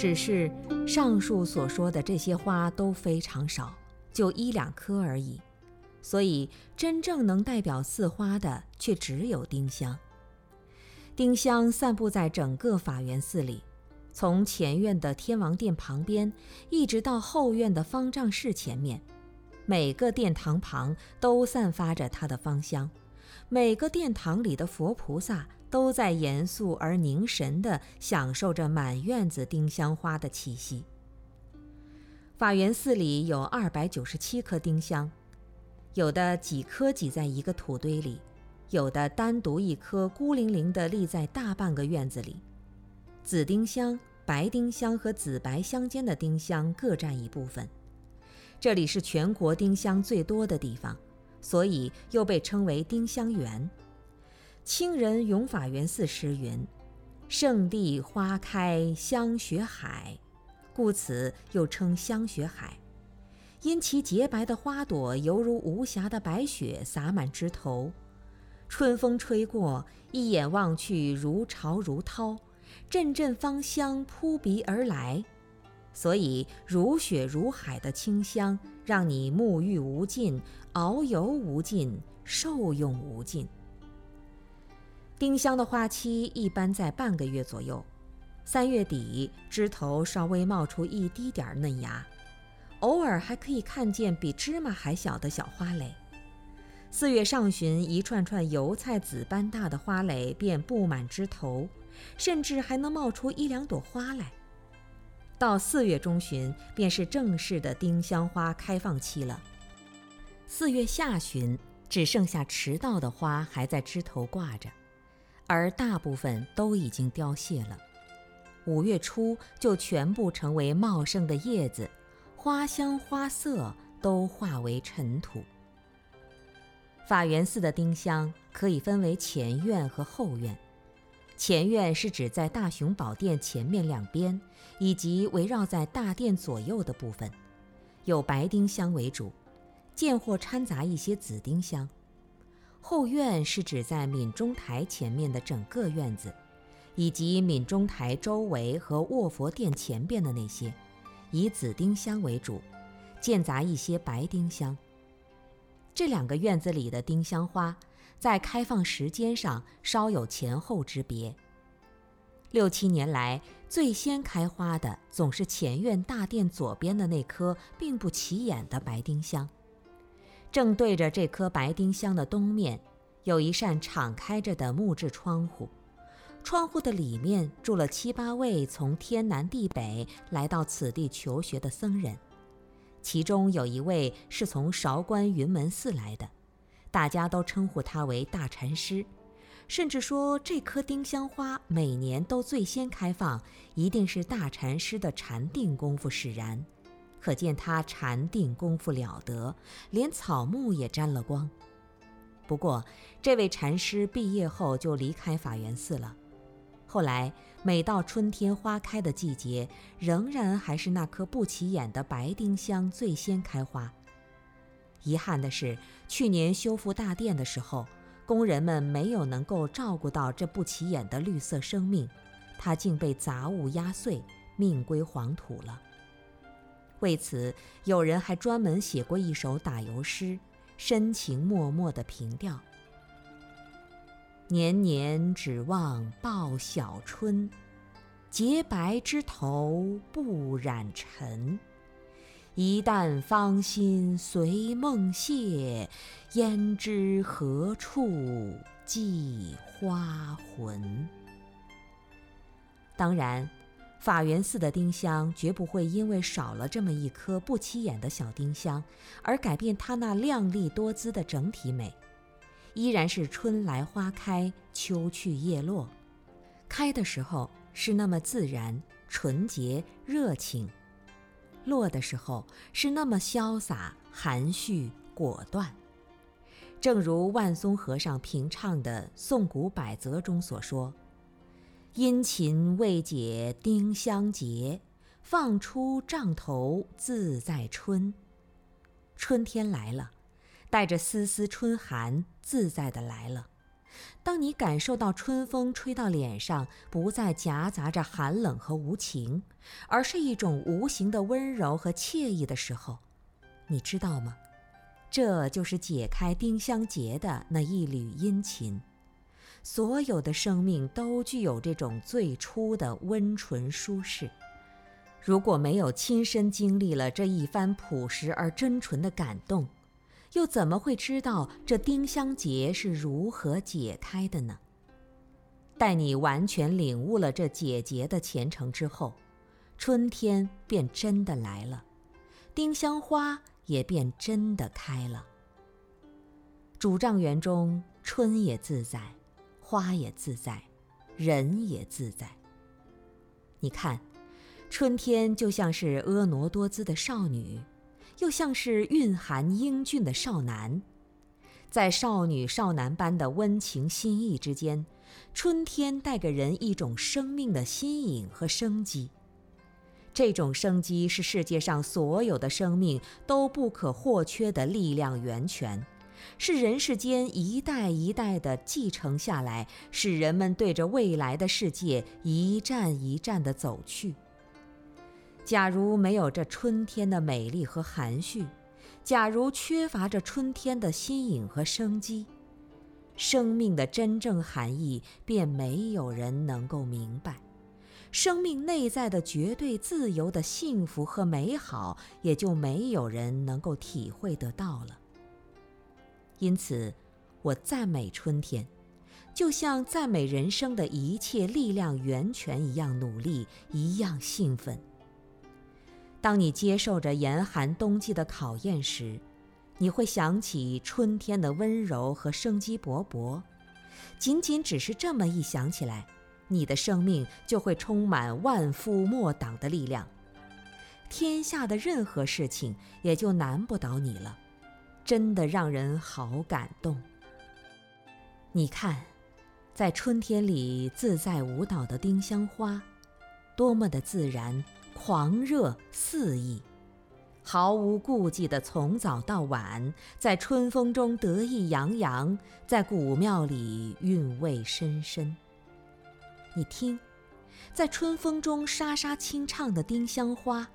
只是上述所说的这些花都非常少，就一两棵而已，所以真正能代表四花的却只有丁香。丁香散布在整个法源寺里，从前院的天王殿旁边，一直到后院的方丈室前面，每个殿堂旁都散发着它的芳香，每个殿堂里的佛菩萨。都在严肃而凝神地享受着满院子丁香花的气息。法源寺里有二百九十七棵丁香，有的几棵挤在一个土堆里，有的单独一棵孤零零地立在大半个院子里。紫丁香、白丁香和紫白相间的丁香各占一部分。这里是全国丁香最多的地方，所以又被称为丁香园。清人永法源寺诗云：“圣地花开香雪海，故此又称香雪海。因其洁白的花朵犹如无瑕的白雪洒满枝头，春风吹过，一眼望去如潮如涛，阵阵芳香扑鼻而来，所以如雪如海的清香，让你沐浴无尽，遨游无尽，受用无尽。”丁香的花期一般在半个月左右，三月底枝头稍微冒出一滴点嫩芽，偶尔还可以看见比芝麻还小的小花蕾。四月上旬，一串串油菜籽般大的花蕾便布满枝头，甚至还能冒出一两朵花来。到四月中旬，便是正式的丁香花开放期了。四月下旬，只剩下迟到的花还在枝头挂着。而大部分都已经凋谢了，五月初就全部成为茂盛的叶子，花香花色都化为尘土。法源寺的丁香可以分为前院和后院，前院是指在大雄宝殿前面两边以及围绕在大殿左右的部分，有白丁香为主，间或掺杂一些紫丁香。后院是指在闽中台前面的整个院子，以及闽中台周围和卧佛殿前边的那些，以紫丁香为主，间杂一些白丁香。这两个院子里的丁香花，在开放时间上稍有前后之别。六七年来，最先开花的总是前院大殿左边的那棵并不起眼的白丁香。正对着这棵白丁香的东面，有一扇敞开着的木质窗户，窗户的里面住了七八位从天南地北来到此地求学的僧人，其中有一位是从韶关云门寺来的，大家都称呼他为大禅师，甚至说这棵丁香花每年都最先开放，一定是大禅师的禅定功夫使然。可见他禅定功夫了得，连草木也沾了光。不过，这位禅师毕业后就离开法源寺了。后来，每到春天花开的季节，仍然还是那棵不起眼的白丁香最先开花。遗憾的是，去年修复大殿的时候，工人们没有能够照顾到这不起眼的绿色生命，它竟被杂物压碎，命归黄土了。为此，有人还专门写过一首打油诗，深情脉脉的凭调：“年年指望报晓春，洁白枝头不染尘。一旦芳心随梦谢，焉知何处寄花魂？”当然。法源寺的丁香绝不会因为少了这么一颗不起眼的小丁香，而改变它那亮丽多姿的整体美，依然是春来花开，秋去叶落，开的时候是那么自然、纯洁、热情，落的时候是那么潇洒、含蓄、果断。正如万松和尚评唱的《宋古百则》中所说。殷勤未解丁香结，放出帐头自在春。春天来了，带着丝丝春寒，自在的来了。当你感受到春风吹到脸上，不再夹杂着寒冷和无情，而是一种无形的温柔和惬意的时候，你知道吗？这就是解开丁香结的那一缕殷勤。所有的生命都具有这种最初的温纯舒适。如果没有亲身经历了这一番朴实而真纯的感动，又怎么会知道这丁香结是如何解开的呢？待你完全领悟了这解结的前程之后，春天便真的来了，丁香花也便真的开了。主帐园中，春也自在，花也自在，人也自在。你看。春天就像是婀娜多姿的少女，又像是蕴含英俊的少男，在少女少男般的温情心意之间，春天带给人一种生命的新颖和生机。这种生机是世界上所有的生命都不可或缺的力量源泉，是人世间一代一代的继承下来，使人们对着未来的世界一站一站地走去。假如没有这春天的美丽和含蓄，假如缺乏这春天的新颖和生机，生命的真正含义便没有人能够明白，生命内在的绝对自由的幸福和美好也就没有人能够体会得到了。因此，我赞美春天，就像赞美人生的一切力量源泉一样努力，一样兴奋。当你接受着严寒冬季的考验时，你会想起春天的温柔和生机勃勃。仅仅只是这么一想起来，你的生命就会充满万夫莫挡的力量，天下的任何事情也就难不倒你了。真的让人好感动。你看，在春天里自在舞蹈的丁香花，多么的自然。狂热肆意，毫无顾忌地从早到晚，在春风中得意洋洋，在古庙里韵味深深。你听，在春风中沙沙轻唱的丁香花，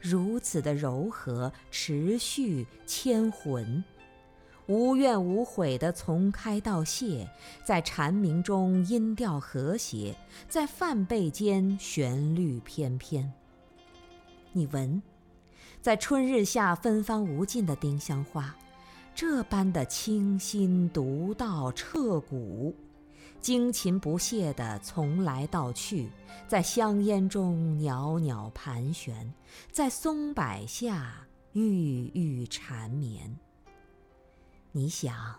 如此的柔和、持续、牵魂，无怨无悔地从开到谢，在蝉鸣中音调和谐，在梵贝间旋律翩翩。你闻，在春日下芬芳无尽的丁香花，这般的清新独到、彻骨，精勤不懈地从来到去，在香烟中袅袅盘旋，在松柏下郁郁缠绵。你想，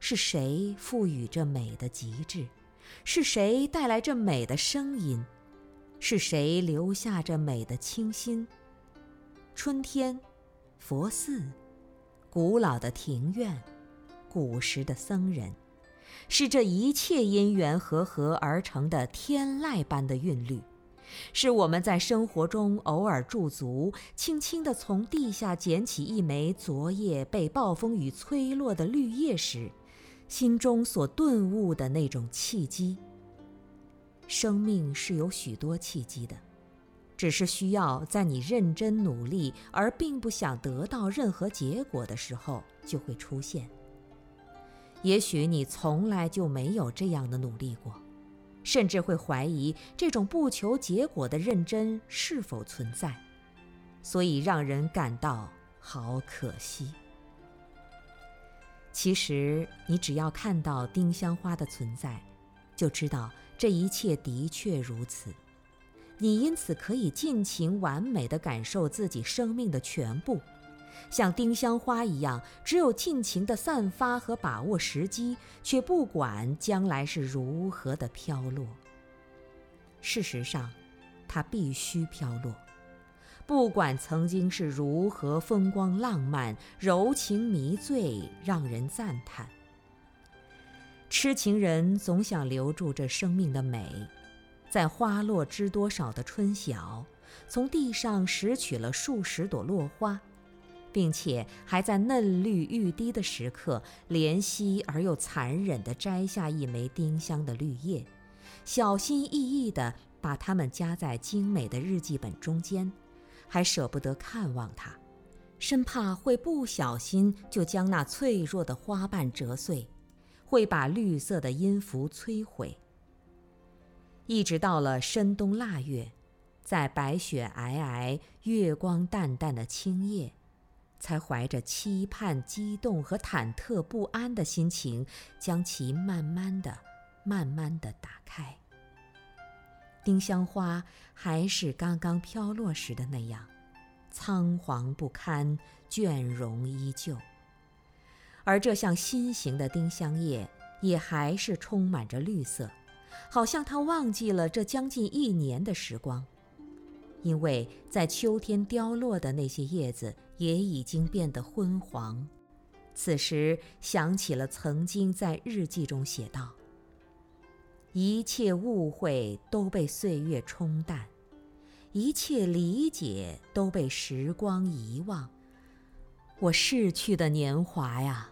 是谁赋予这美的极致？是谁带来这美的声音？是谁留下这美的清新？春天，佛寺，古老的庭院，古时的僧人，是这一切因缘和合而成的天籁般的韵律，是我们在生活中偶尔驻足，轻轻地从地下捡起一枚昨夜被暴风雨吹落的绿叶时，心中所顿悟的那种契机。生命是有许多契机的，只是需要在你认真努力而并不想得到任何结果的时候就会出现。也许你从来就没有这样的努力过，甚至会怀疑这种不求结果的认真是否存在，所以让人感到好可惜。其实，你只要看到丁香花的存在，就知道。这一切的确如此，你因此可以尽情完美地感受自己生命的全部，像丁香花一样，只有尽情地散发和把握时机，却不管将来是如何的飘落。事实上，它必须飘落，不管曾经是如何风光浪漫、柔情迷醉，让人赞叹。痴情人总想留住这生命的美，在花落知多少的春晓，从地上拾取了数十朵落花，并且还在嫩绿欲滴的时刻，怜惜而又残忍地摘下一枚丁香的绿叶，小心翼翼地把它们夹在精美的日记本中间，还舍不得看望它，生怕会不小心就将那脆弱的花瓣折碎，会把绿色的音符摧毁。一直到了深冬腊月，在白雪皑皑、月光淡淡的青夜。才怀着期盼、激动和忐忑不安的心情，将其慢慢的、慢慢的打开。丁香花还是刚刚飘落时的那样，苍黄不堪，倦容依旧。而这项新型的丁香叶也还是充满着绿色，好像它忘记了这将近一年的时光。因为在秋天凋落的那些叶子也已经变得昏黄，此时想起了曾经在日记中写道：“一切误会都被岁月冲淡，一切理解都被时光遗忘。我逝去的年华呀，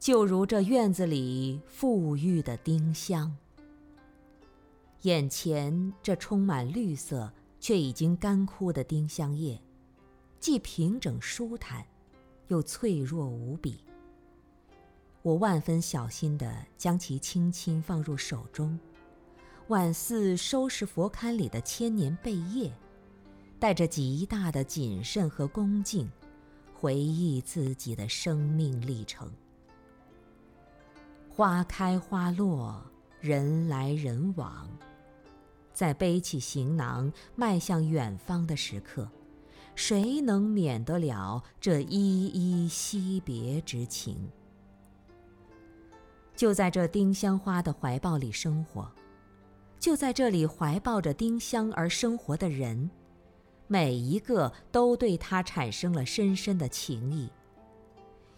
就如这院子里馥郁的丁香，眼前这充满绿色。”却已经干枯的丁香叶，既平整舒坦，又脆弱无比。我万分小心地将其轻轻放入手中，宛似收拾佛龛里的千年贝叶，带着极大的谨慎和恭敬，回忆自己的生命历程。花开花落，人来人往。在背起行囊迈向远方的时刻，谁能免得了这依依惜别之情？就在这丁香花的怀抱里生活，就在这里怀抱着丁香而生活的人，每一个都对它产生了深深的情谊。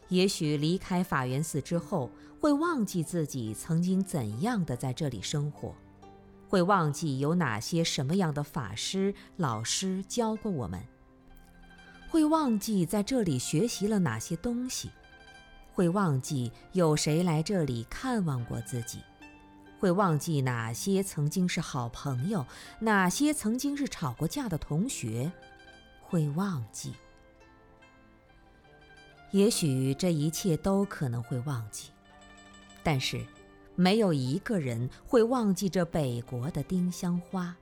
也许离开法源寺之后，会忘记自己曾经怎样的在这里生活。会忘记有哪些什么样的法师、老师教过我们；会忘记在这里学习了哪些东西；会忘记有谁来这里看望过自己；会忘记哪些曾经是好朋友，哪些曾经是吵过架的同学；会忘记。也许这一切都可能会忘记，但是。没有一个人会忘记这北国的丁香花，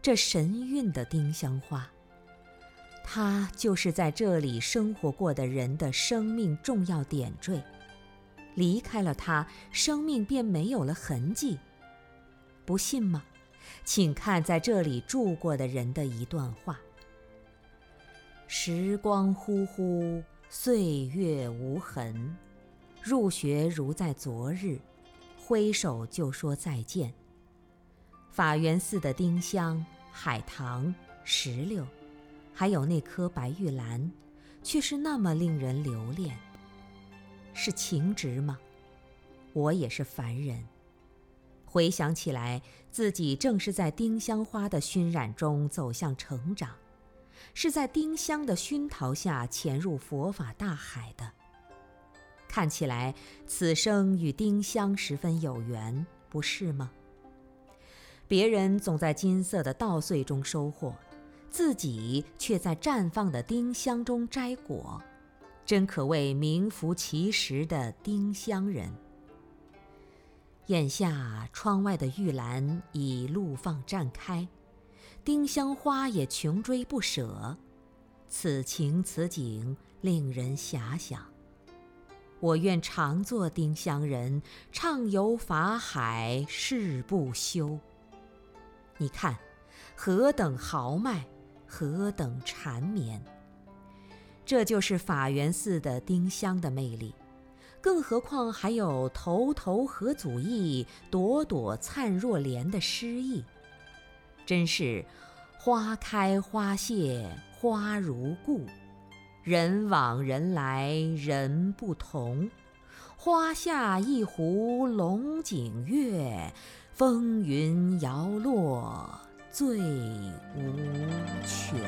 这神韵的丁香花。它就是在这里生活过的人的生命重要点缀，离开了它，生命便没有了痕迹。不信吗？请看在这里住过的人的一段话：时光忽忽，岁月无痕，入学如在昨日。挥手就说再见。法源寺的丁香、海棠、石榴，还有那颗白玉兰，却是那么令人留恋。是情执吗？我也是凡人。回想起来，自己正是在丁香花的熏染中走向成长，是在丁香的熏陶下潜入佛法大海的。看起来，此生与丁香十分有缘，不是吗？别人总在金色的稻穗中收获，自己却在绽放的丁香中摘果，真可谓名副其实的丁香人。眼下，窗外的玉兰已怒放绽开，丁香花也穷追不舍，此情此景，令人遐想。我愿常作丁香人，畅游法海，誓不休。你看，何等豪迈，何等缠绵！这就是法源寺的丁香的魅力，更何况还有“头头何足意，朵朵灿若莲”的诗意，真是花开花谢花如故。人往人来人不同，花下一壶龙井月，风云摇落醉无穷。